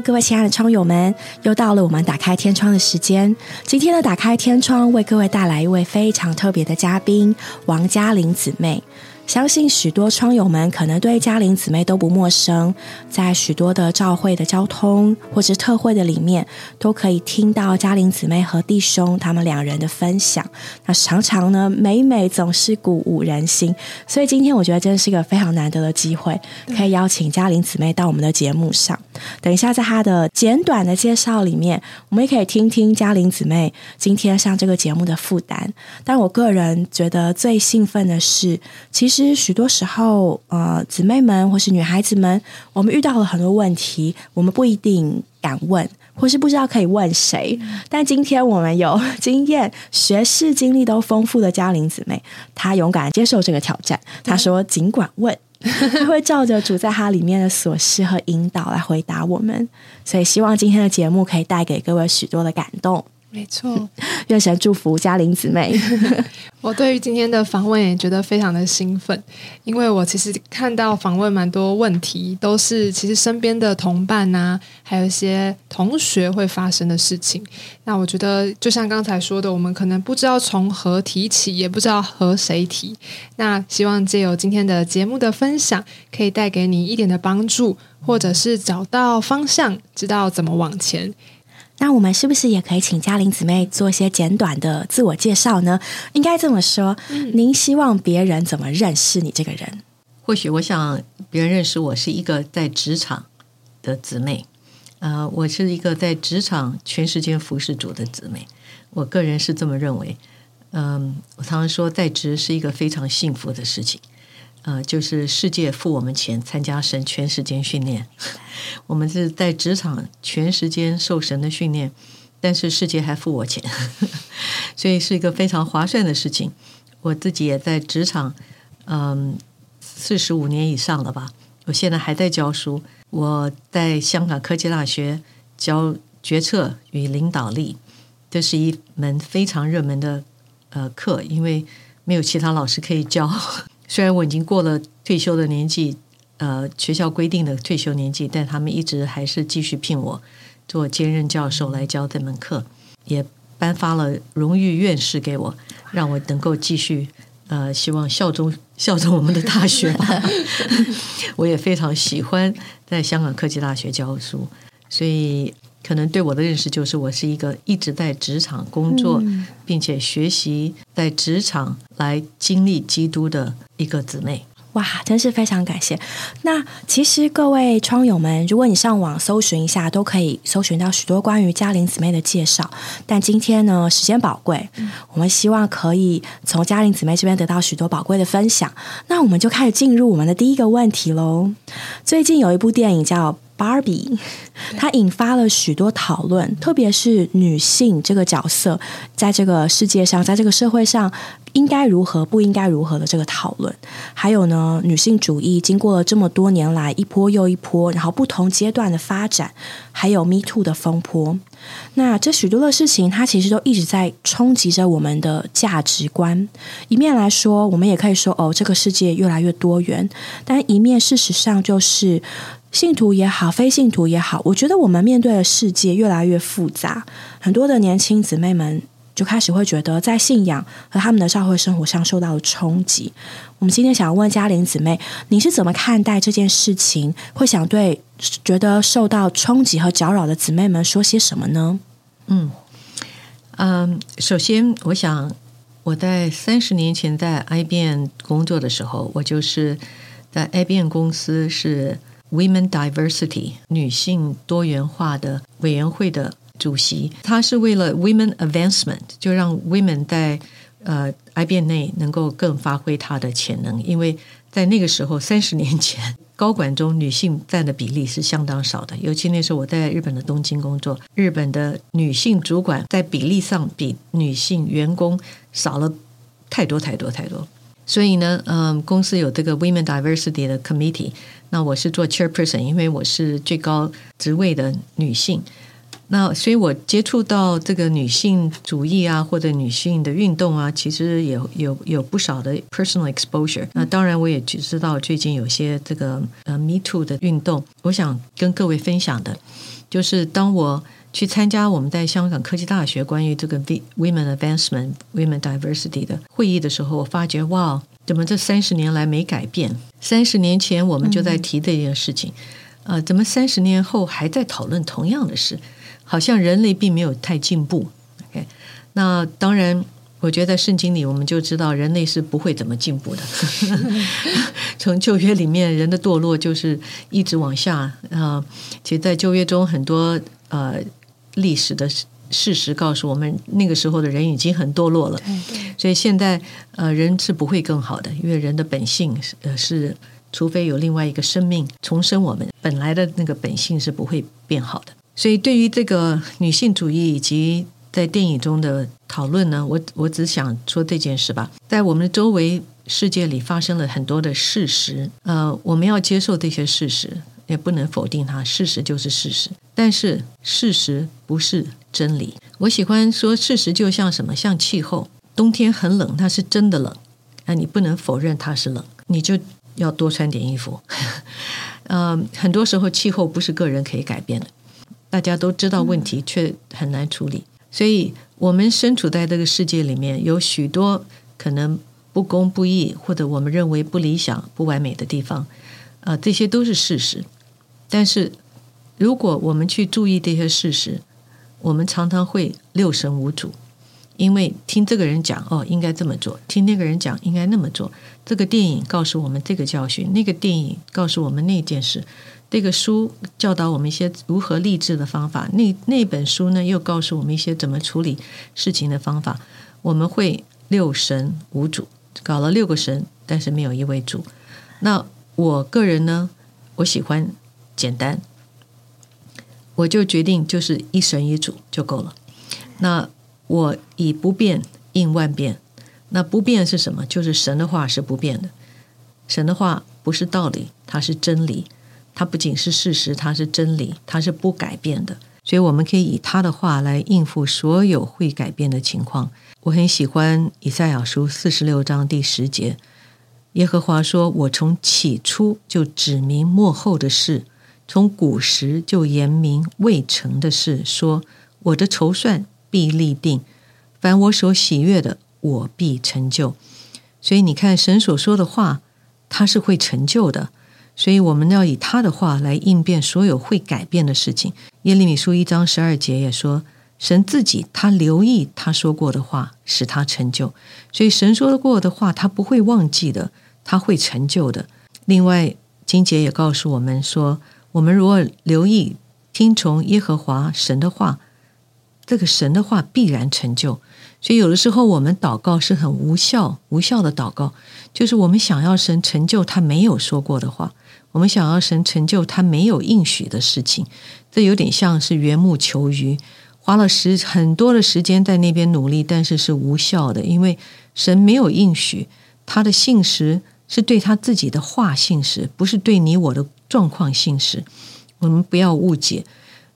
各位亲爱的窗友们，又到了我们打开天窗的时间。今天呢打开天窗为各位带来一位非常特别的嘉宾——王嘉玲姊妹。相信许多窗友们可能对嘉玲姊妹都不陌生，在许多的召会的交通或是特会的里面，都可以听到嘉玲姊妹和弟兄他们两人的分享。那常常呢，每每总是鼓舞人心。所以今天我觉得真的是一个非常难得的机会，可以邀请嘉玲姊妹到我们的节目上。等一下，在她的简短的介绍里面，我们也可以听听嘉玲姊妹今天上这个节目的负担。但我个人觉得最兴奋的是，其实。其实许多时候，呃，姊妹们或是女孩子们，我们遇到了很多问题，我们不一定敢问，或是不知道可以问谁。但今天我们有经验、学识、经历都丰富的嘉玲姊妹，她勇敢接受这个挑战。她说：“尽管问，她 会照着主在她里面的琐事和引导来回答我们。”所以，希望今天的节目可以带给各位许多的感动。没错，愿神祝福嘉玲姊妹。我对于今天的访问也觉得非常的兴奋，因为我其实看到访问蛮多问题，都是其实身边的同伴呐，还有一些同学会发生的事情。那我觉得，就像刚才说的，我们可能不知道从何提起，也不知道和谁提。那希望借由今天的节目的分享，可以带给你一点的帮助，或者是找到方向，知道怎么往前。那我们是不是也可以请嘉玲姊妹做一些简短的自我介绍呢？应该这么说，您希望别人怎么认识你这个人？或许我想别人认识我是一个在职场的姊妹，呃，我是一个在职场全时间服侍主的姊妹。我个人是这么认为。嗯，我常常说在职是一个非常幸福的事情。呃，就是世界付我们钱参加神全时间训练，我们是在职场全时间受神的训练，但是世界还付我钱，所以是一个非常划算的事情。我自己也在职场，嗯，四十五年以上了吧，我现在还在教书。我在香港科技大学教决策与领导力，这是一门非常热门的呃课，因为没有其他老师可以教。虽然我已经过了退休的年纪，呃，学校规定的退休年纪，但他们一直还是继续聘我做兼任教授来教这门课，也颁发了荣誉院士给我，让我能够继续呃，希望效忠 效忠我们的大学吧。我也非常喜欢在香港科技大学教书，所以。可能对我的认识就是，我是一个一直在职场工作，并且学习在职场来经历基督的一个姊妹。哇，真是非常感谢。那其实各位窗友们，如果你上网搜寻一下，都可以搜寻到许多关于嘉玲姊妹的介绍。但今天呢，时间宝贵，我们希望可以从嘉玲姊妹这边得到许多宝贵的分享。那我们就开始进入我们的第一个问题喽。最近有一部电影叫。Barbie，它引发了许多讨论，特别是女性这个角色在这个世界上，在这个社会上应该如何、不应该如何的这个讨论。还有呢，女性主义经过了这么多年来一波又一波，然后不同阶段的发展，还有 Me Too 的风波。那这许多的事情，它其实都一直在冲击着我们的价值观。一面来说，我们也可以说，哦，这个世界越来越多元；但一面事实上就是。信徒也好，非信徒也好，我觉得我们面对的世界越来越复杂。很多的年轻姊妹们就开始会觉得，在信仰和他们的教会生活上受到了冲击。我们今天想要问嘉玲姊妹，你是怎么看待这件事情？会想对觉得受到冲击和搅扰的姊妹们说些什么呢？嗯嗯，首先，我想我在三十年前在 IBM 工作的时候，我就是在 IBM 公司是。Women Diversity 女性多元化的委员会的主席，他是为了 Women Advancement，就让 Women 在呃 I B 内能够更发挥她的潜能。因为在那个时候，三十年前，高管中女性占的比例是相当少的。尤其那时候我在日本的东京工作，日本的女性主管在比例上比女性员工少了太多太多太多。所以呢，嗯，公司有这个 Women Diversity 的 Committee。那我是做 chairperson，因为我是最高职位的女性。那所以，我接触到这个女性主义啊，或者女性的运动啊，其实也有有不少的 personal exposure。那当然，我也知道最近有些这个呃 Me Too 的运动。我想跟各位分享的，就是当我去参加我们在香港科技大学关于这个 women advancement、women diversity 的会议的时候，我发觉哇，怎么这三十年来没改变？三十年前我们就在提这件事情，呃，怎么三十年后还在讨论同样的事？好像人类并没有太进步，OK？那当然，我觉得在圣经里我们就知道人类是不会怎么进步的。从旧约里面，人的堕落就是一直往下啊。其实，在旧约中，很多呃历史的事实告诉我们，那个时候的人已经很堕落了。所以现在呃，人是不会更好的，因为人的本性呃是，除非有另外一个生命重生，我们本来的那个本性是不会变好的。所以，对于这个女性主义以及在电影中的讨论呢，我我只想说这件事吧。在我们的周围世界里发生了很多的事实，呃，我们要接受这些事实，也不能否定它。事实就是事实，但是事实不是真理。我喜欢说，事实就像什么？像气候，冬天很冷，它是真的冷，啊，你不能否认它是冷，你就要多穿点衣服。呃，很多时候气候不是个人可以改变的。大家都知道问题，却很难处理，所以我们身处在这个世界里面，有许多可能不公不义，或者我们认为不理想、不完美的地方，啊，这些都是事实。但是，如果我们去注意这些事实，我们常常会六神无主，因为听这个人讲哦，应该这么做；听那个人讲，应该那么做。这个电影告诉我们这个教训，那个电影告诉我们那件事。这个书教导我们一些如何励志的方法，那那本书呢又告诉我们一些怎么处理事情的方法。我们会六神无主，搞了六个神，但是没有一位主。那我个人呢，我喜欢简单，我就决定就是一神一主就够了。那我以不变应万变，那不变是什么？就是神的话是不变的，神的话不是道理，它是真理。它不仅是事实，它是真理，它是不改变的。所以我们可以以他的话来应付所有会改变的情况。我很喜欢以赛亚书四十六章第十节，耶和华说：“我从起初就指明幕后的事，从古时就言明未成的事，说我的筹算必立定，凡我所喜悦的，我必成就。”所以你看，神所说的话，他是会成就的。所以我们要以他的话来应变所有会改变的事情。耶利米书一章十二节也说，神自己他留意他说过的话，使他成就。所以神说过的话，他不会忘记的，他会成就的。另外，金姐也告诉我们说，我们如果留意听从耶和华神的话，这个神的话必然成就。所以有的时候我们祷告是很无效、无效的祷告，就是我们想要神成就他没有说过的话。我们想要神成就他没有应许的事情，这有点像是缘木求鱼，花了时很多的时间在那边努力，但是是无效的，因为神没有应许，他的信实是对他自己的话信实，不是对你我的状况信实。我们不要误解，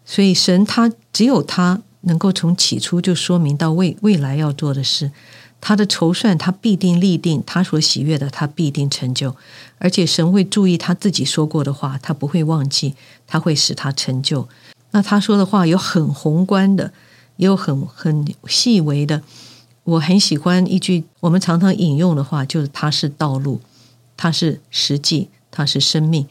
所以神他只有他能够从起初就说明到未未来要做的事。他的筹算，他必定立定；他所喜悦的，他必定成就。而且神会注意他自己说过的话，他不会忘记，他会使他成就。那他说的话有很宏观的，也有很很细微的。我很喜欢一句我们常常引用的话，就是“他是道路，他是实际，他是生命”。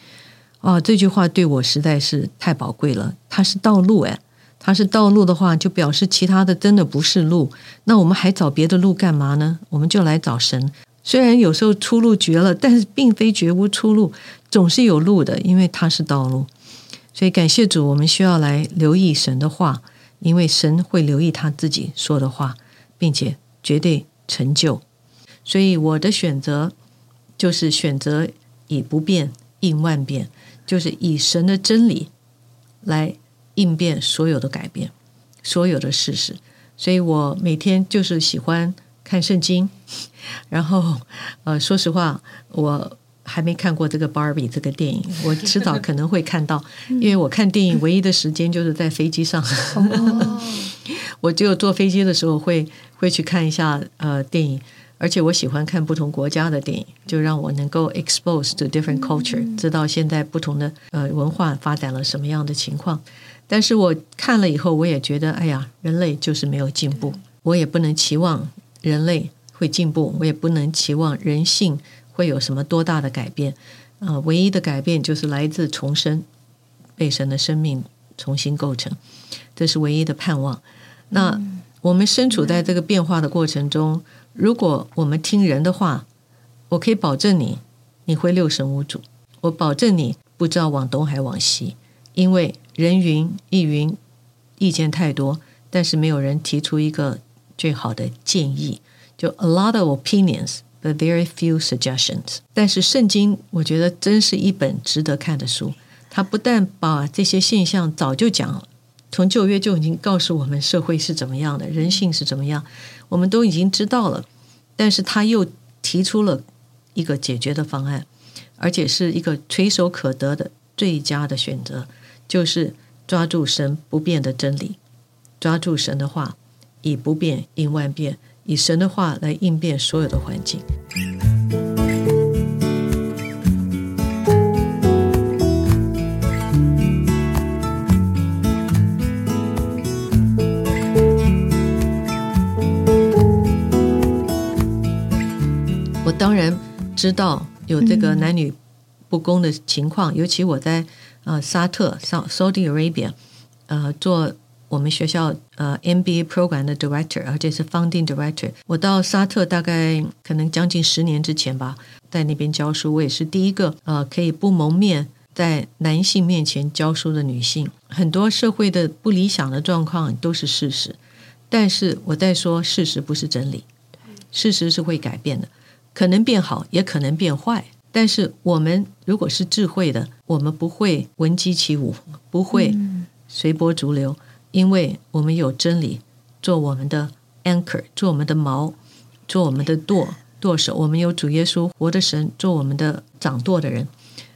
哦，这句话对我实在是太宝贵了。它是道路，哎。它是道路的话，就表示其他的真的不是路。那我们还找别的路干嘛呢？我们就来找神。虽然有时候出路绝了，但是并非绝无出路，总是有路的，因为它是道路。所以感谢主，我们需要来留意神的话，因为神会留意他自己说的话，并且绝对成就。所以我的选择就是选择以不变应万变，就是以神的真理来。应变所有的改变，所有的事实，所以我每天就是喜欢看圣经，然后呃，说实话，我还没看过这个 Barbie 这个电影，我迟早可能会看到，因为我看电影唯一的时间就是在飞机上。我只有坐飞机的时候会会去看一下呃电影，而且我喜欢看不同国家的电影，就让我能够 expose to different culture，知道现在不同的呃文化发展了什么样的情况。但是我看了以后，我也觉得，哎呀，人类就是没有进步，我也不能期望人类会进步，我也不能期望人性会有什么多大的改变。啊，唯一的改变就是来自重生，被神的生命重新构成，这是唯一的盼望。那我们身处在这个变化的过程中，如果我们听人的话，我可以保证你，你会六神无主。我保证你不知道往东还往西，因为人云亦云，意见太多，但是没有人提出一个最好的建议。就 a lot of opinions, but very few suggestions。但是圣经，我觉得真是一本值得看的书。它不但把这些现象早就讲了。从旧约就已经告诉我们社会是怎么样的，人性是怎么样，我们都已经知道了。但是他又提出了一个解决的方案，而且是一个垂手可得的最佳的选择，就是抓住神不变的真理，抓住神的话，以不变应万变，以神的话来应变所有的环境。当然知道有这个男女不公的情况，尤其我在呃沙特 （Saudi Arabia） 呃做我们学校呃 MBA program 的 director，而且是 founding director。我到沙特大概可能将近十年之前吧，在那边教书，我也是第一个呃可以不蒙面在男性面前教书的女性。很多社会的不理想的状况都是事实，但是我在说事实不是真理，事实是会改变的。可能变好，也可能变坏。但是我们如果是智慧的，我们不会闻鸡起舞，不会随波逐流，因为我们有真理做我们的 anchor，做我们的锚，做我们的舵舵手。我们有主耶稣活的神做我们的掌舵的人。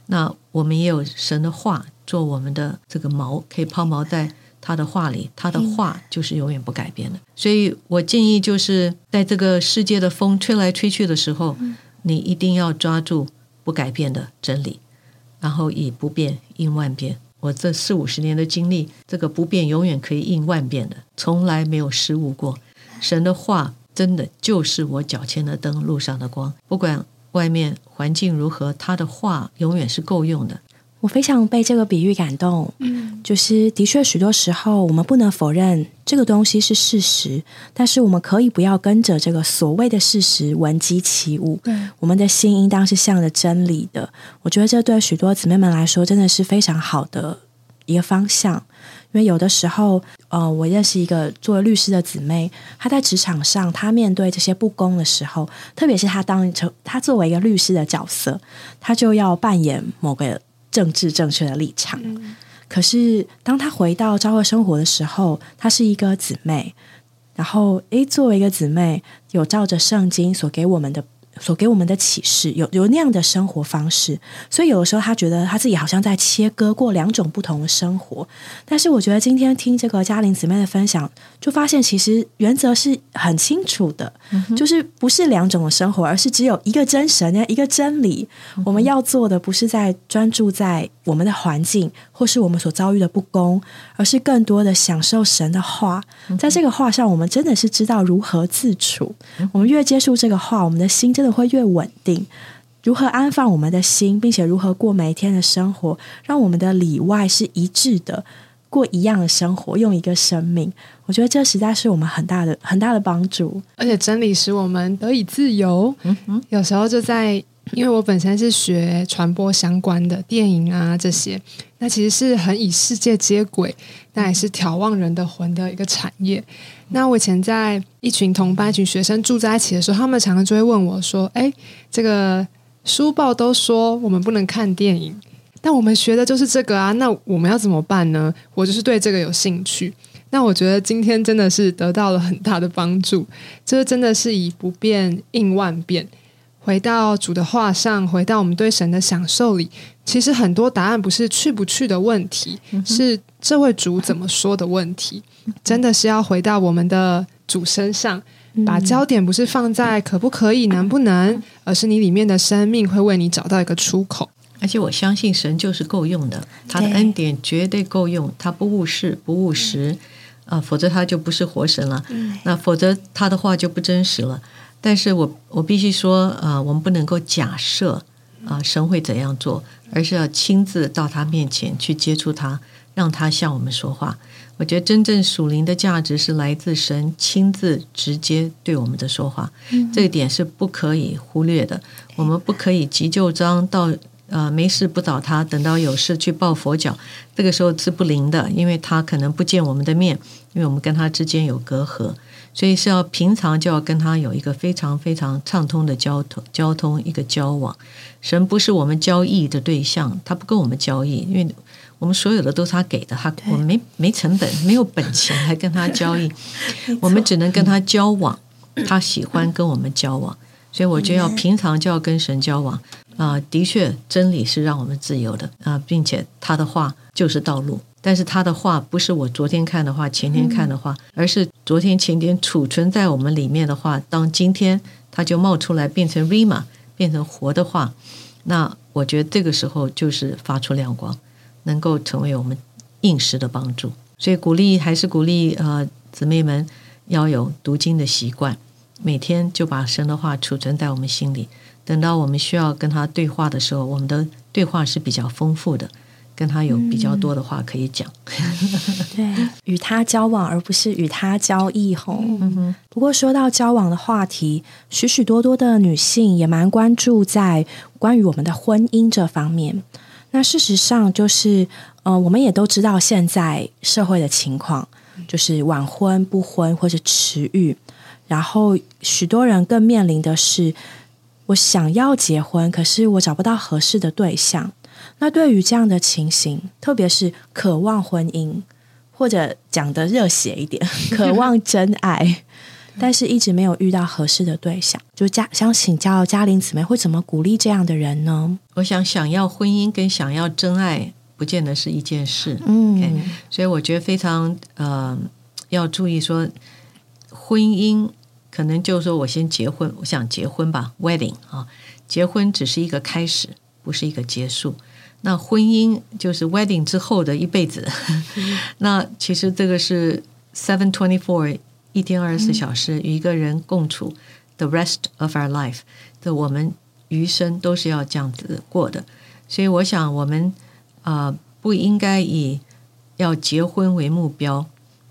那我们也有神的话做我们的这个锚，可以抛锚在。他的话里，他的话就是永远不改变的。所以我建议，就是在这个世界的风吹来吹去的时候，你一定要抓住不改变的真理，然后以不变应万变。我这四五十年的经历，这个不变永远可以应万变的，从来没有失误过。神的话真的就是我脚前的灯，路上的光。不管外面环境如何，他的话永远是够用的。我非常被这个比喻感动，嗯，就是的确许多时候我们不能否认这个东西是事实，但是我们可以不要跟着这个所谓的事实闻鸡起舞，对，我们的心应当是向着真理的。我觉得这对许多姊妹们来说真的是非常好的一个方向，因为有的时候，呃，我认识一个做律师的姊妹，她在职场上，她面对这些不公的时候，特别是她当成她作为一个律师的角色，她就要扮演某个。政治正确的立场，可是当他回到昭和生活的时候，他是一个姊妹，然后诶，作为一个姊妹，有照着圣经所给我们的。所给我们的启示有有那样的生活方式，所以有的时候他觉得他自己好像在切割过两种不同的生活。但是我觉得今天听这个嘉玲姊妹的分享，就发现其实原则是很清楚的，就是不是两种的生活，而是只有一个真神，一个真理。我们要做的不是在专注在我们的环境或是我们所遭遇的不公，而是更多的享受神的话。在这个话上，我们真的是知道如何自处。我们越接触这个话，我们的心真的。会越稳定。如何安放我们的心，并且如何过每一天的生活，让我们的里外是一致的，过一样的生活，用一个生命。我觉得这实在是我们很大的、很大的帮助。而且真理使我们得以自由。嗯嗯，有时候就在，因为我本身是学传播相关的电影啊这些，那其实是很与世界接轨，那也是眺望人的魂的一个产业。那我以前在一群同班、一群学生住在一起的时候，他们常常就会问我说：“哎，这个书报都说我们不能看电影，但我们学的就是这个啊，那我们要怎么办呢？”我就是对这个有兴趣。那我觉得今天真的是得到了很大的帮助，就是真的是以不变应万变。回到主的话上，回到我们对神的享受里，其实很多答案不是去不去的问题，是这位主怎么说的问题。真的是要回到我们的主身上，把焦点不是放在可不可以、能不能，而是你里面的生命会为你找到一个出口。而且我相信神就是够用的，他的恩典绝对够用，他不误事不误时，啊，否则他就不是活神了。那否则他的话就不真实了。但是我我必须说，呃，我们不能够假设啊神会怎样做，而是要亲自到他面前去接触他，让他向我们说话。我觉得真正属灵的价值是来自神亲自直接对我们的说话，这一点是不可以忽略的。我们不可以急救章到呃没事不找他，等到有事去抱佛脚，这个时候是不灵的，因为他可能不见我们的面，因为我们跟他之间有隔阂。所以是要平常就要跟他有一个非常非常畅通的交通交通一个交往。神不是我们交易的对象，他不跟我们交易，因为我们所有的都是他给的，他我们没没成本，没有本钱来跟他交易，我们只能跟他交往。他喜欢跟我们交往，所以我就要平常就要跟神交往啊。的确，真理是让我们自由的啊，并且他的话就是道路。但是他的话不是我昨天看的话，前天看的话，而是昨天前天储存在我们里面的话，当今天它就冒出来变成 rima，变成活的话，那我觉得这个时候就是发出亮光，能够成为我们应时的帮助。所以鼓励还是鼓励呃姊妹们要有读经的习惯，每天就把神的话储存在我们心里，等到我们需要跟他对话的时候，我们的对话是比较丰富的。跟他有比较多的话可以讲，对，与他交往而不是与他交易吼。不过说到交往的话题，许许多多的女性也蛮关注在关于我们的婚姻这方面。那事实上就是，呃，我们也都知道现在社会的情况，就是晚婚、不婚或者迟育，然后许多人更面临的是，我想要结婚，可是我找不到合适的对象。那对于这样的情形，特别是渴望婚姻，或者讲的热血一点，渴望真爱，但是一直没有遇到合适的对象，就家想请教嘉玲姊妹会怎么鼓励这样的人呢？我想，想要婚姻跟想要真爱，不见得是一件事。嗯，所以我觉得非常呃要注意说，婚姻可能就是说我先结婚，我想结婚吧，wedding 啊，结婚只是一个开始，不是一个结束。那婚姻就是 wedding 之后的一辈子，那其实这个是 seven twenty four 一天二十四小时与一个人共处 the rest of our life 的我们余生都是要这样子过的，所以我想我们啊不应该以要结婚为目标，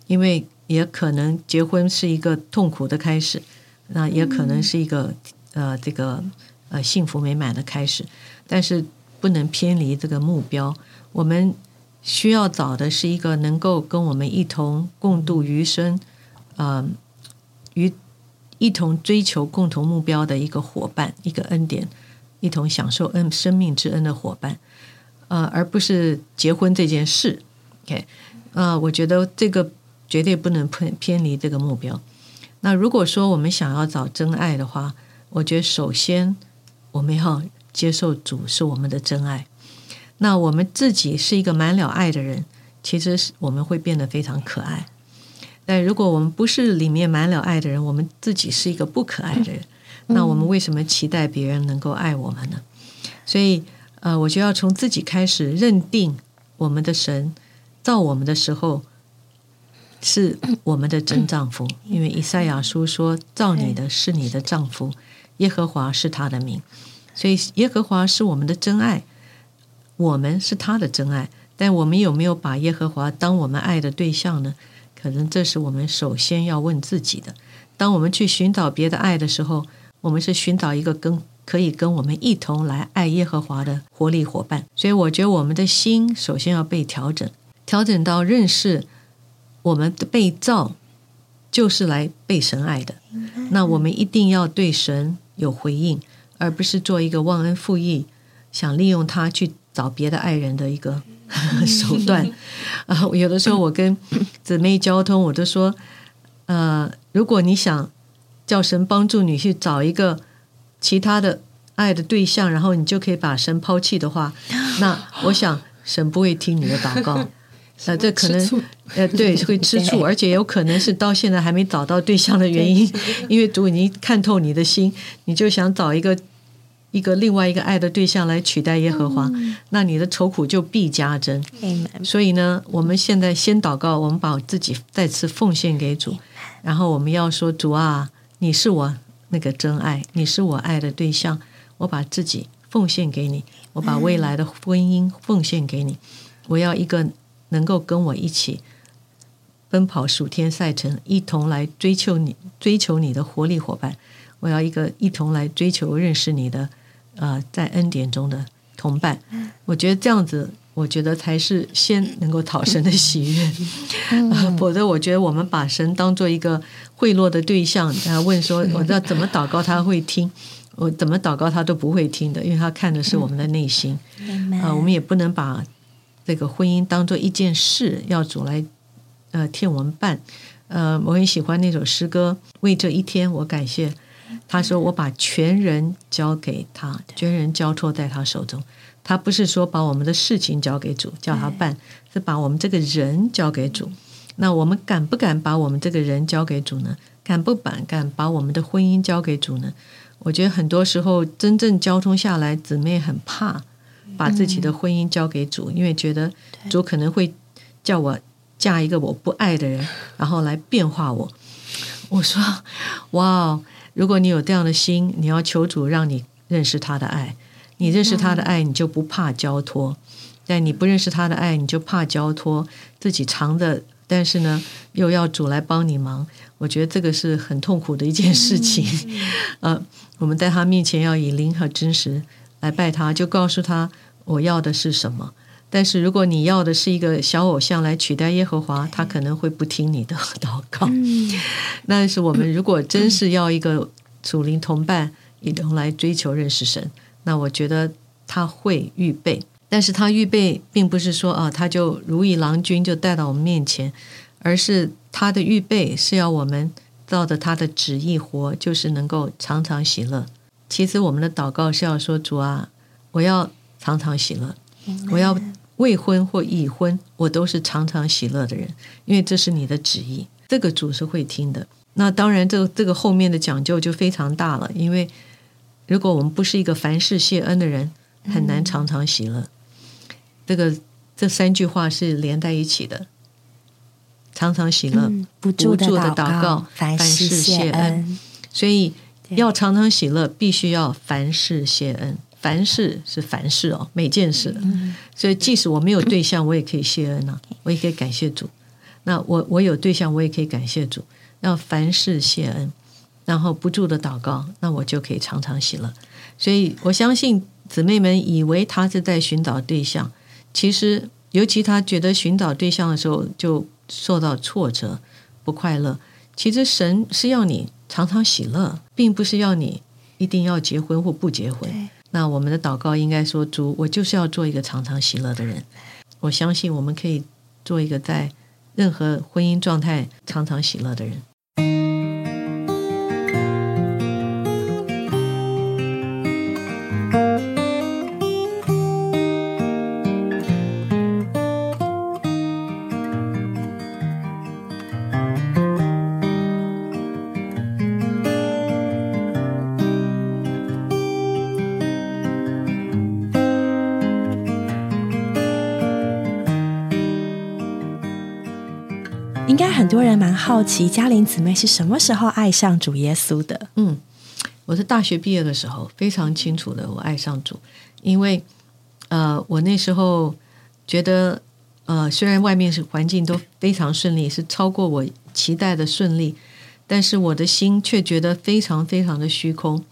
因为也可能结婚是一个痛苦的开始，那也可能是一个呃这个呃幸福美满的开始，但是。不能偏离这个目标。我们需要找的是一个能够跟我们一同共度余生，呃，与一同追求共同目标的一个伙伴，一个恩典，一同享受恩生命之恩的伙伴，呃，而不是结婚这件事。OK，呃，我觉得这个绝对不能偏偏离这个目标。那如果说我们想要找真爱的话，我觉得首先我们要。接受主是我们的真爱，那我们自己是一个满了爱的人，其实是我们会变得非常可爱。但如果我们不是里面满了爱的人，我们自己是一个不可爱的人，那我们为什么期待别人能够爱我们呢？所以，呃，我就要从自己开始认定我们的神造我们的时候是我们的真丈夫，因为以赛亚书说造你的是你的丈夫，耶和华是他的名。所以耶和华是我们的真爱，我们是他的真爱。但我们有没有把耶和华当我们爱的对象呢？可能这是我们首先要问自己的。当我们去寻找别的爱的时候，我们是寻找一个跟可以跟我们一同来爱耶和华的活力伙伴。所以我觉得我们的心首先要被调整，调整到认识我们的被造就是来被神爱的。那我们一定要对神有回应。而不是做一个忘恩负义、想利用他去找别的爱人的一个手段 啊！有的时候我跟姊妹交通，我都说：呃，如果你想叫神帮助你去找一个其他的爱的对象，然后你就可以把神抛弃的话，那我想神不会听你的祷告。呃，这可能呃，对，会吃醋，而且有可能是到现在还没找到对象的原因，因为主已经看透你的心，你就想找一个一个另外一个爱的对象来取代耶和华，那你的愁苦就必加增。所以呢，我们现在先祷告，我们把自己再次奉献给主，然后我们要说：主啊，你是我那个真爱，你是我爱的对象，我把自己奉献给你，我把未来的婚姻奉献给你，我要一个能够跟我一起奔跑数天赛程，一同来追求你、追求你的活力伙伴。我要一个一同来追求认识你的，呃，在恩典中的同伴。我觉得这样子，我觉得才是先能够讨神的喜悦。啊否则，我觉得我们把神当做一个贿赂的对象，然后问说我要怎么祷告他会听，我怎么祷告他都不会听的，因为他看的是我们的内心。啊、我们也不能把这个婚姻当做一件事要主来呃替我们办。呃，我很喜欢那首诗歌，为这一天我感谢。他说：“我把全人交给他，全人交托在他手中。他不是说把我们的事情交给主，叫他办，是把我们这个人交给主。那我们敢不敢把我们这个人交给主呢？敢不敢敢把我们的婚姻交给主呢？我觉得很多时候真正交通下来，姊妹很怕把自己的婚姻交给主，因为觉得主可能会叫我嫁一个我不爱的人，然后来变化我。我说，哇哦！如果你有这样的心，你要求主让你认识他的爱，你认识他的爱，你就不怕交托；但你不认识他的爱，你就怕交托，自己藏着，但是呢，又要主来帮你忙。我觉得这个是很痛苦的一件事情。呃，我们在他面前要以灵和真实来拜他，就告诉他我要的是什么。但是如果你要的是一个小偶像来取代耶和华，他可能会不听你的 祷告。但是我们如果真是要一个属灵同伴，一同来追求认识神，那我觉得他会预备。但是他预备，并不是说啊，他就如意郎君就带到我们面前，而是他的预备是要我们照着他的旨意活，就是能够常常喜乐。其实我们的祷告是要说：主啊，我要常常喜乐，我要未婚或已婚，我都是常常喜乐的人，因为这是你的旨意，这个主是会听的。那当然这，这个后面的讲究就非常大了，因为如果我们不是一个凡事谢恩的人，很难常常喜乐。这个这三句话是连在一起的，常常喜乐，嗯不住的祷祷告凡凡事事谢谢恩恩。所以对要常常喜乐，必须要凡事谢恩。凡事是凡事哦，每件事。所以即使我没有对象，我也可以谢恩啊，我也可以感谢主。那我我有对象，我也可以感谢主。要凡事谢恩，然后不住的祷告，那我就可以常常喜乐。所以我相信姊妹们以为他是在寻找对象，其实尤其他觉得寻找对象的时候就受到挫折、不快乐。其实神是要你常常喜乐，并不是要你一定要结婚或不结婚。那我们的祷告应该说：主，我就是要做一个常常喜乐的人。我相信我们可以做一个在任何婚姻状态常常喜乐的人。好奇，嘉玲姊妹是什么时候爱上主耶稣的？嗯，我是大学毕业的时候非常清楚的，我爱上主，因为呃，我那时候觉得呃，虽然外面是环境都非常顺利，是超过我期待的顺利，但是我的心却觉得非常非常的虚空。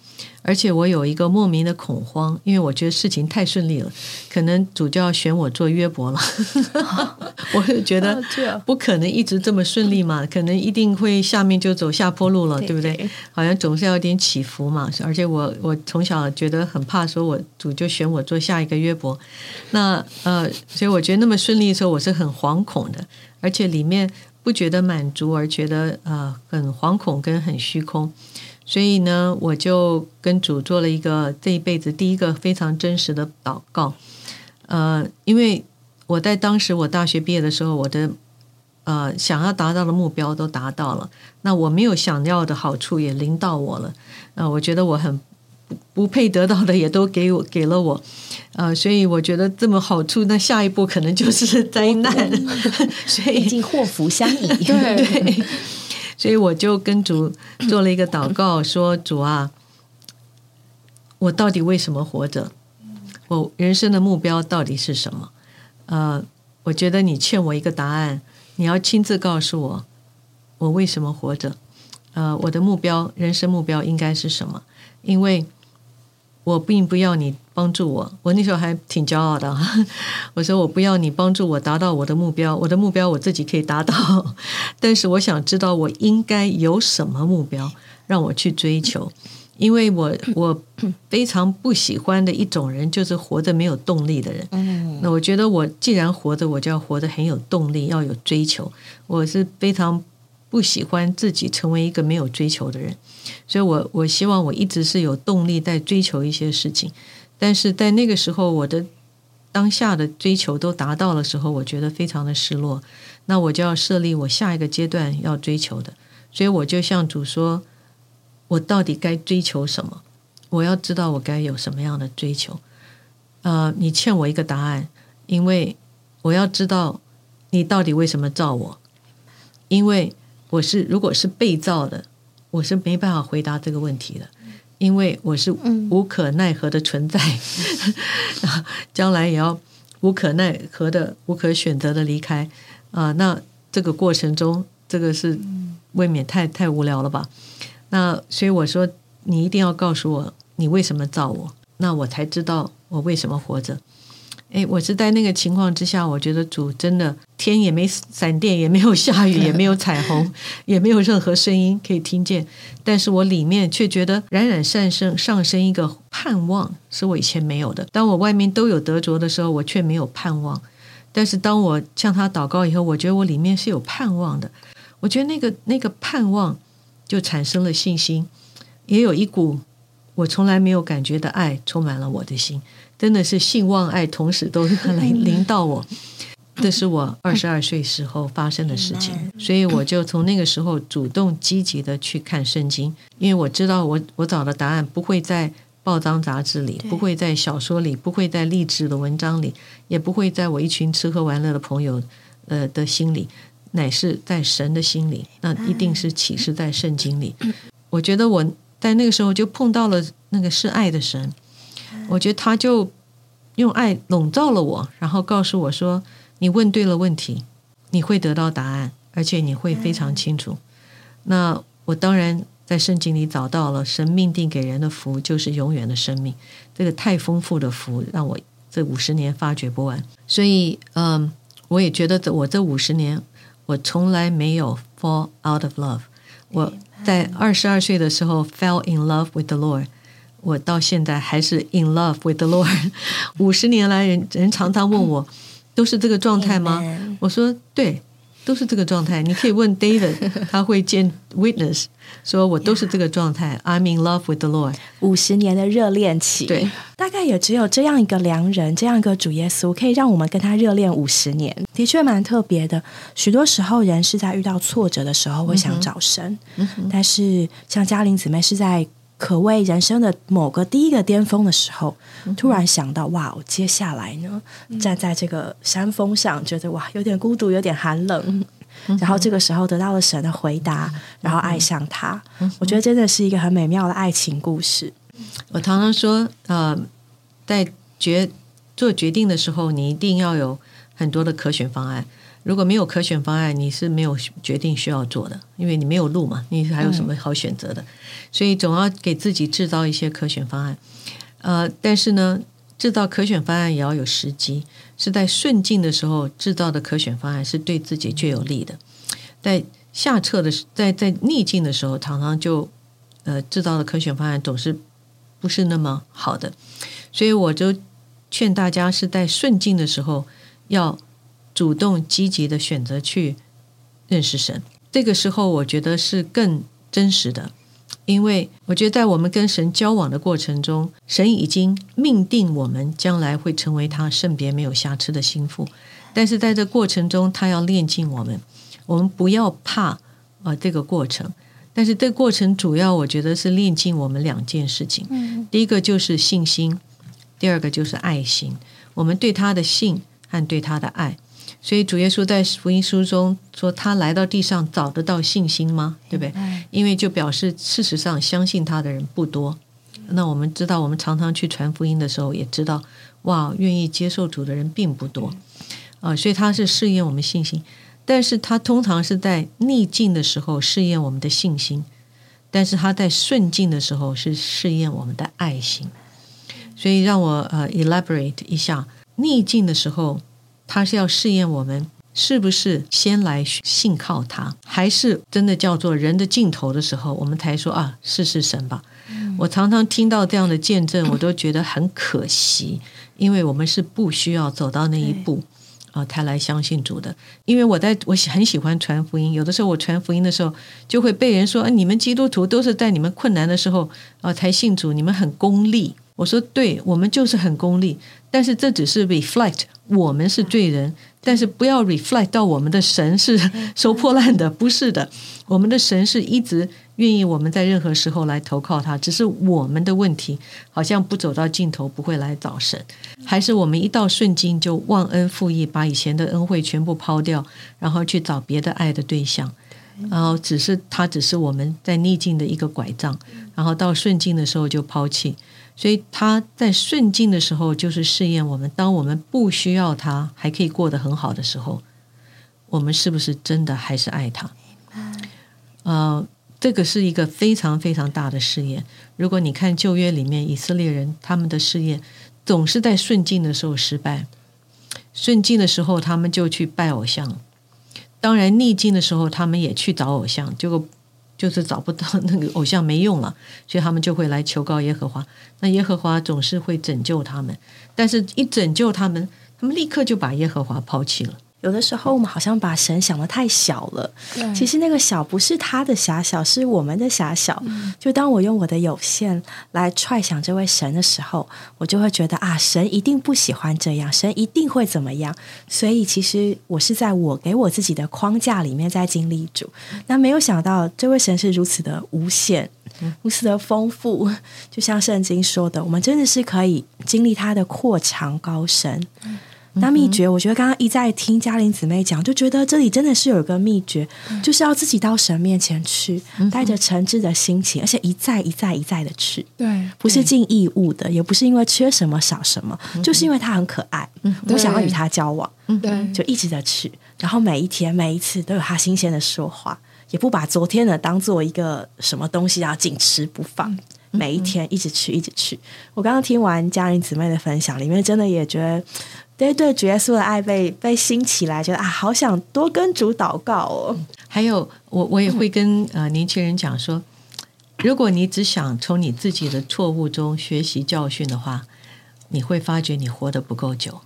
而且我有一个莫名的恐慌，因为我觉得事情太顺利了，可能主就要选我做约伯了。我就觉得不可能一直这么顺利嘛，可能一定会下面就走下坡路了，对不对？好像总是要有点起伏嘛。而且我我从小觉得很怕，说我主就选我做下一个约伯。那呃，所以我觉得那么顺利的时候，我是很惶恐的，而且里面不觉得满足，而觉得呃很惶恐跟很虚空。所以呢，我就跟主做了一个这一辈子第一个非常真实的祷告。呃，因为我在当时我大学毕业的时候，我的呃想要达到的目标都达到了，那我没有想要的好处也临到我了。呃，我觉得我很不不配得到的也都给我给了我。呃，所以我觉得这么好处，那下一步可能就是 灾难。所以已经祸福相依。对 对，所以我就跟主做了一个祷告，说：“主啊，我到底为什么活着？我人生的目标到底是什么？呃，我觉得你欠我一个答案，你要亲自告诉我，我为什么活着？呃，我的目标，人生目标应该是什么？因为我并不要你帮助我，我那时候还挺骄傲的。我说我不要你帮助我达到我的目标，我的目标我自己可以达到。但是我想知道我应该有什么目标让我去追求，因为我我非常不喜欢的一种人就是活着没有动力的人。嗯，那我觉得我既然活着，我就要活得很有动力，要有追求。我是非常不喜欢自己成为一个没有追求的人，所以我我希望我一直是有动力在追求一些事情。但是在那个时候，我的当下的追求都达到的时候，我觉得非常的失落。那我就要设立我下一个阶段要追求的，所以我就向主说：我到底该追求什么？我要知道我该有什么样的追求。呃，你欠我一个答案，因为我要知道你到底为什么造我。因为我是如果是被造的，我是没办法回答这个问题的，因为我是无可奈何的存在，将来也要无可奈何的、无可选择的离开啊、那这个过程中，这个是未免太太无聊了吧？那所以我说，你一定要告诉我你为什么造我，那我才知道我为什么活着。诶，我是在那个情况之下，我觉得主真的天也没闪电，也没有下雨，也没有彩虹，也没有任何声音可以听见，但是我里面却觉得冉冉上升上升一个盼望，是我以前没有的。当我外面都有得着的时候，我却没有盼望。但是当我向他祷告以后，我觉得我里面是有盼望的。我觉得那个那个盼望就产生了信心，也有一股我从来没有感觉的爱充满了我的心。真的是性望爱同时都来临到我，这是我二十二岁时候发生的事情，所以我就从那个时候主动积极的去看圣经，因为我知道我我找的答案不会在报章杂志里，不会在小说里，不会在励志的文章里，也不会在我一群吃喝玩乐的朋友呃的心里，乃是在神的心里，那一定是启示在圣经里。我觉得我在那个时候就碰到了那个是爱的神。我觉得他就用爱笼罩了我，然后告诉我说：“你问对了问题，你会得到答案，而且你会非常清楚。”那我当然在圣经里找到了神命定给人的福，就是永远的生命。这个太丰富的福，让我这五十年发掘不完。所以，嗯，我也觉得这我这五十年，我从来没有 fall out of love。我在二十二岁的时候 fell in love with the Lord。我到现在还是 in love with the Lord。五十年来，人人常常问我，都是这个状态吗？我说对，都是这个状态。你可以问 David，他会见 witness，说我都是这个状态。I'm in love with the Lord。五十年的热恋期，对，大概也只有这样一个良人，这样一个主耶稣，可以让我们跟他热恋五十年，的确蛮特别的。许多时候，人是在遇到挫折的时候会想找神，但是像嘉玲姊妹是在。可谓人生的某个第一个巅峰的时候，突然想到哇，我接下来呢，站在这个山峰上，觉得哇，有点孤独，有点寒冷。然后这个时候得到了神的回答，然后爱上他。我觉得真的是一个很美妙的爱情故事。我常常说，呃，在决做决定的时候，你一定要有很多的可选方案。如果没有可选方案，你是没有决定需要做的，因为你没有路嘛，你还有什么好选择的？所以总要给自己制造一些可选方案。呃，但是呢，制造可选方案也要有时机，是在顺境的时候制造的可选方案是对自己最有利的。在下撤的在在逆境的时候，常常就呃制造的可选方案总是不是那么好的。所以我就劝大家是在顺境的时候要。主动积极的选择去认识神，这个时候我觉得是更真实的。因为我觉得在我们跟神交往的过程中，神已经命定我们将来会成为他圣别没有瑕疵的心腹。但是在这过程中，他要练尽我们，我们不要怕啊这个过程。但是这过程主要我觉得是练尽我们两件事情。嗯，第一个就是信心，第二个就是爱心。我们对他的信和对他的爱。所以主耶稣在福音书中说，他来到地上找得到信心吗？对不对？因为就表示事实上相信他的人不多。那我们知道，我们常常去传福音的时候，也知道，哇，愿意接受主的人并不多啊。所以他是试验我们信心，但是他通常是在逆境的时候试验我们的信心，但是他在顺境的时候是试验我们的爱心。所以让我呃 elaborate 一下，逆境的时候。他是要试验我们是不是先来信靠他，还是真的叫做人的尽头的时候，我们才说啊，试试神吧。我常常听到这样的见证，我都觉得很可惜，因为我们是不需要走到那一步啊，才来相信主的。因为我在我很喜欢传福音，有的时候我传福音的时候，就会被人说啊，你们基督徒都是在你们困难的时候啊才信主，你们很功利。我说，对我们就是很功利，但是这只是 reflect。我们是罪人，但是不要 reflect 到我们的神是收破烂的，不是的。我们的神是一直愿意我们在任何时候来投靠他，只是我们的问题好像不走到尽头不会来找神，还是我们一到顺境就忘恩负义，把以前的恩惠全部抛掉，然后去找别的爱的对象，然后只是他只是我们在逆境的一个拐杖，然后到顺境的时候就抛弃。所以他在顺境的时候，就是试验我们；当我们不需要他，还可以过得很好的时候，我们是不是真的还是爱他？呃，这个是一个非常非常大的试验。如果你看旧约里面以色列人他们的试验，总是在顺境的时候失败，顺境的时候他们就去拜偶像；当然逆境的时候，他们也去找偶像，结果。就是找不到那个 偶像没用了，所以他们就会来求告耶和华。那耶和华总是会拯救他们，但是一拯救他们，他们立刻就把耶和华抛弃了。有的时候，我们好像把神想的太小了。其实那个小不是他的狭小，是我们的狭小。就当我用我的有限来揣想这位神的时候，我就会觉得啊，神一定不喜欢这样，神一定会怎么样。所以，其实我是在我给我自己的框架里面在经历主。那没有想到，这位神是如此的无限，如此的丰富。就像圣经说的，我们真的是可以经历他的阔长高深。那秘诀，我觉得刚刚一再听嘉玲姊妹讲，就觉得这里真的是有一个秘诀，就是要自己到神面前去，带着诚挚的心情，而且一再一再一再的去，对，不是尽义务的，也不是因为缺什么少什么，就是因为他很可爱，我想要与他交往，对，就一直的去，然后每一天每一次都有他新鲜的说话，也不把昨天的当做一个什么东西然后紧持不放，每一天一直去一直去。我刚刚听完家人姊妹的分享，里面真的也觉得。对对，主耶稣的爱被被兴起来，觉得啊，好想多跟主祷告哦。还有，我我也会跟呃年轻人讲说，如果你只想从你自己的错误中学习教训的话，你会发觉你活得不够久，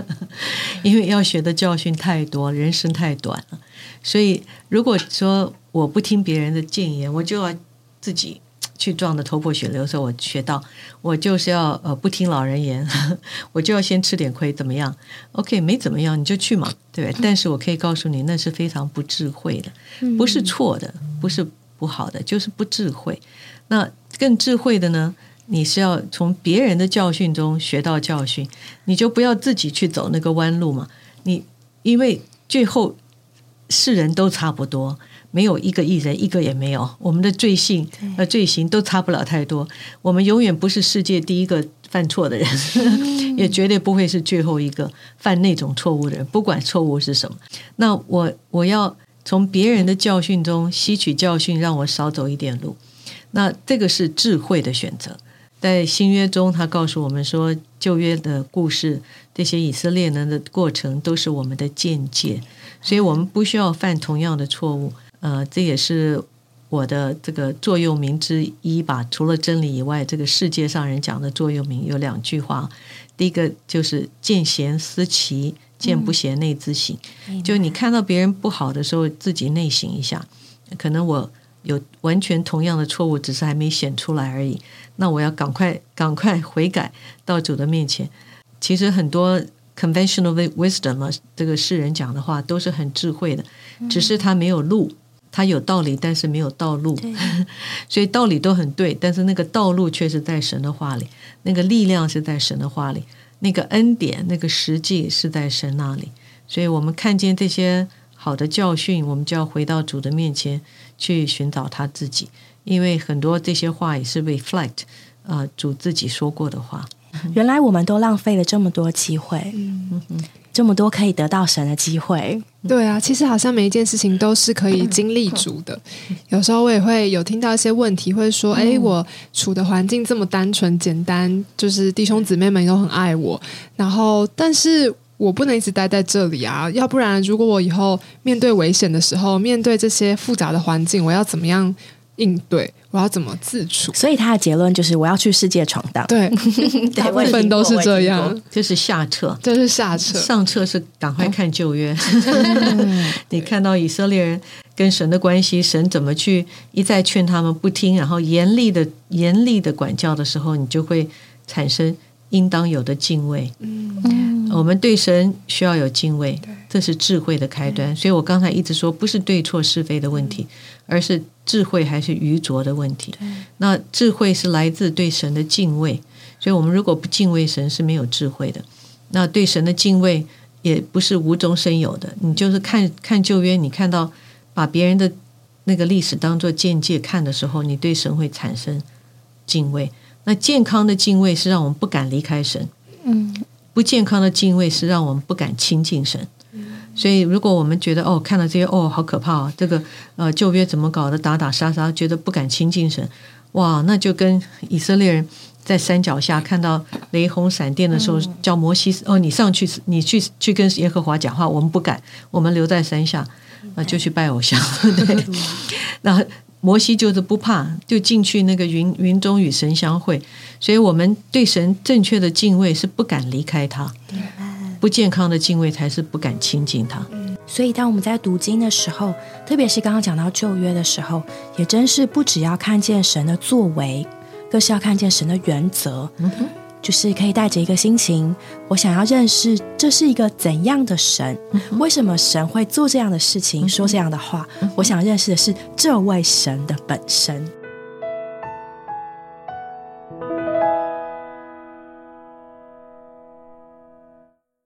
因为要学的教训太多，人生太短了。所以，如果说我不听别人的谏言，我就要自己。去撞的头破血流的时候，我学到，我就是要呃不听老人言，我就要先吃点亏，怎么样？OK，没怎么样，你就去嘛，对不对？但是我可以告诉你，那是非常不智慧的，不是错的，不是不好的，就是不智慧。那更智慧的呢？你是要从别人的教训中学到教训，你就不要自己去走那个弯路嘛。你因为最后世人都差不多。没有一个艺人，一个也没有。我们的罪性和罪行都差不了太多。我们永远不是世界第一个犯错的人，也绝对不会是最后一个犯那种错误的人。不管错误是什么，那我我要从别人的教训中吸取教训，让我少走一点路。那这个是智慧的选择。在新约中，他告诉我们说，旧约的故事，这些以色列人的过程，都是我们的见解，所以我们不需要犯同样的错误。呃，这也是我的这个座右铭之一吧。除了真理以外，这个世界上人讲的座右铭有两句话。第一个就是“见贤思齐，见不贤内自省”。就你看到别人不好的时候，自己内省一下。可能我有完全同样的错误，只是还没显出来而已。那我要赶快赶快悔改到主的面前。其实很多 conventional wisdom 啊这个世人讲的话都是很智慧的，只是他没有路，他有道理，但是没有道路。所以道理都很对，但是那个道路却是在神的话里，那个力量是在神的话里，那个恩典、那个实际是在神那里。所以我们看见这些好的教训，我们就要回到主的面前去寻找他自己，因为很多这些话也是 reflect 啊主自己说过的话。原来我们都浪费了这么多机会，这么多可以得到神的机会。对啊，其实好像每一件事情都是可以经历主的。有时候我也会有听到一些问题，会说：“哎，我处的环境这么单纯简单，就是弟兄姊妹们都很爱我，然后但是。”我不能一直待在这里啊！要不然，如果我以后面对危险的时候，面对这些复杂的环境，我要怎么样应对？我要怎么自处？所以他的结论就是：我要去世界闯荡。对，大部分都是这样。就是下撤，就是下撤。上撤是赶快看旧约。你看到以色列人跟神的关系，神怎么去一再劝他们不听，然后严厉的、严厉的管教的时候，你就会产生应当有的敬畏。嗯。我们对神需要有敬畏，这是智慧的开端。所以我刚才一直说，不是对错是非的问题，而是智慧还是愚拙的问题。那智慧是来自对神的敬畏。所以我们如果不敬畏神，是没有智慧的。那对神的敬畏也不是无中生有的。你就是看看旧约，你看到把别人的那个历史当做见解看的时候，你对神会产生敬畏。那健康的敬畏是让我们不敢离开神。嗯。不健康的敬畏是让我们不敢亲近神，所以如果我们觉得哦，看到这些哦，好可怕哦，这个呃旧约怎么搞的，打打杀杀，觉得不敢亲近神，哇，那就跟以色列人在山脚下看到雷轰闪电的时候，叫摩西哦，你上去，你去去跟耶和华讲话，我们不敢，我们留在山下，啊，就去拜偶像，对，那。摩西就是不怕，就进去那个云云中与神相会，所以我们对神正确的敬畏是不敢离开他，不健康的敬畏才是不敢亲近他。所以当我们在读经的时候，特别是刚刚讲到旧约的时候，也真是不只要看见神的作为，更是要看见神的原则。就是可以带着一个心情，我想要认识这是一个怎样的神，为什么神会做这样的事情，说这样的话？我想认识的是这位神的本身。